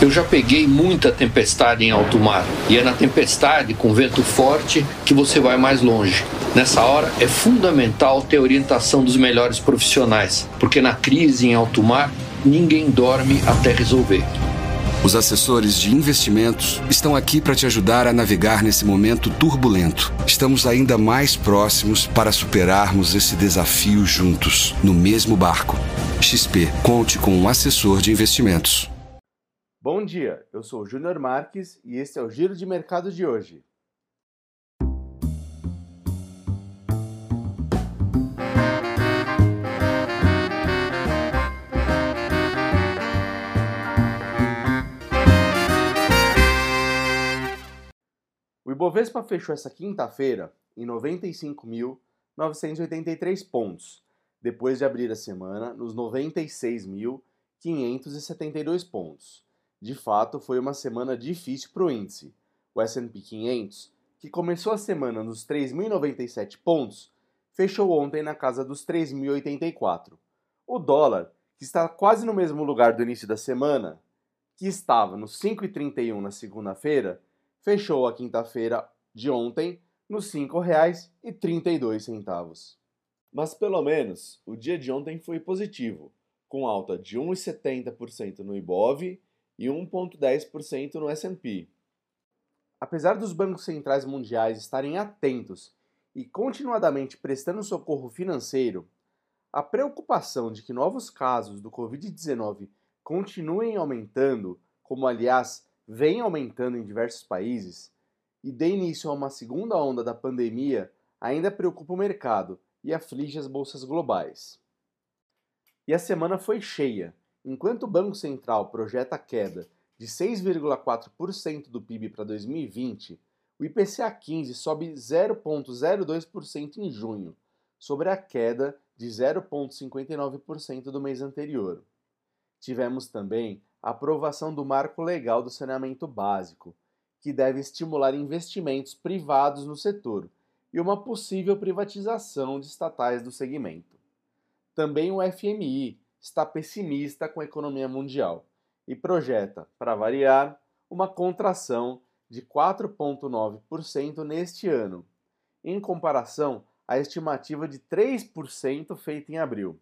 Eu já peguei muita tempestade em alto mar e é na tempestade com vento forte que você vai mais longe. Nessa hora é fundamental ter orientação dos melhores profissionais, porque na crise em alto mar ninguém dorme até resolver. Os assessores de investimentos estão aqui para te ajudar a navegar nesse momento turbulento. Estamos ainda mais próximos para superarmos esse desafio juntos, no mesmo barco. XP, conte com um assessor de investimentos. Bom dia, eu sou Júnior Marques e este é o Giro de Mercado de hoje. O Ibovespa fechou essa quinta-feira em 95.983 pontos, depois de abrir a semana nos 96.572 pontos. De fato, foi uma semana difícil para o índice. O S&P 500, que começou a semana nos 3.097 pontos, fechou ontem na casa dos 3.084. O dólar, que está quase no mesmo lugar do início da semana, que estava nos 5,31 na segunda-feira, fechou a quinta-feira de ontem nos R$ 5,32. Mas pelo menos o dia de ontem foi positivo, com alta de 1,70% no Ibov e 1,10% no S&P. Apesar dos bancos centrais mundiais estarem atentos e continuadamente prestando socorro financeiro, a preocupação de que novos casos do Covid-19 continuem aumentando, como aliás vem aumentando em diversos países, e dê início a uma segunda onda da pandemia ainda preocupa o mercado e aflige as bolsas globais. E a semana foi cheia, Enquanto o Banco Central projeta queda de 6,4% do PIB para 2020, o IPCA 15 sobe 0,02% em junho, sobre a queda de 0,59% do mês anterior. Tivemos também a aprovação do marco legal do saneamento básico, que deve estimular investimentos privados no setor e uma possível privatização de estatais do segmento. Também o FMI, está pessimista com a economia mundial e projeta, para variar, uma contração de 4,9% neste ano, em comparação à estimativa de 3% feita em abril.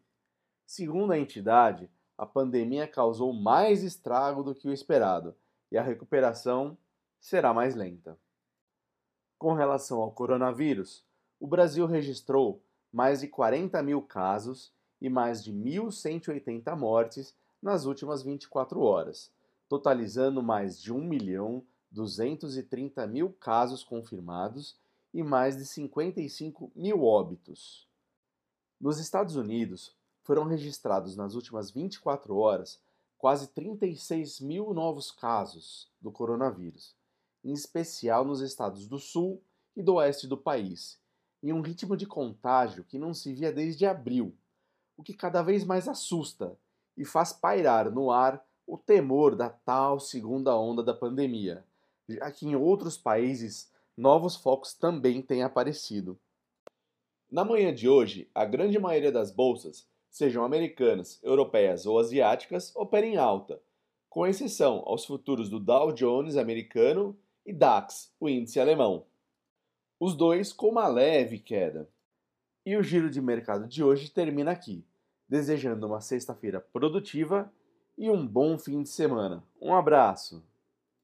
Segundo a entidade, a pandemia causou mais estrago do que o esperado e a recuperação será mais lenta. Com relação ao coronavírus, o Brasil registrou mais de 40 mil casos e mais de 1.180 mortes nas últimas 24 horas, totalizando mais de 1 milhão 230 mil casos confirmados e mais de 55 mil óbitos. Nos Estados Unidos, foram registrados nas últimas 24 horas quase 36 mil novos casos do coronavírus, em especial nos estados do sul e do oeste do país, em um ritmo de contágio que não se via desde abril, o que cada vez mais assusta e faz pairar no ar o temor da tal segunda onda da pandemia, já que em outros países novos focos também têm aparecido. Na manhã de hoje, a grande maioria das bolsas, sejam americanas, europeias ou asiáticas, opera em alta, com exceção aos futuros do Dow Jones americano e DAX, o índice alemão. Os dois com uma leve queda. E o giro de mercado de hoje termina aqui, desejando uma sexta-feira produtiva e um bom fim de semana. Um abraço!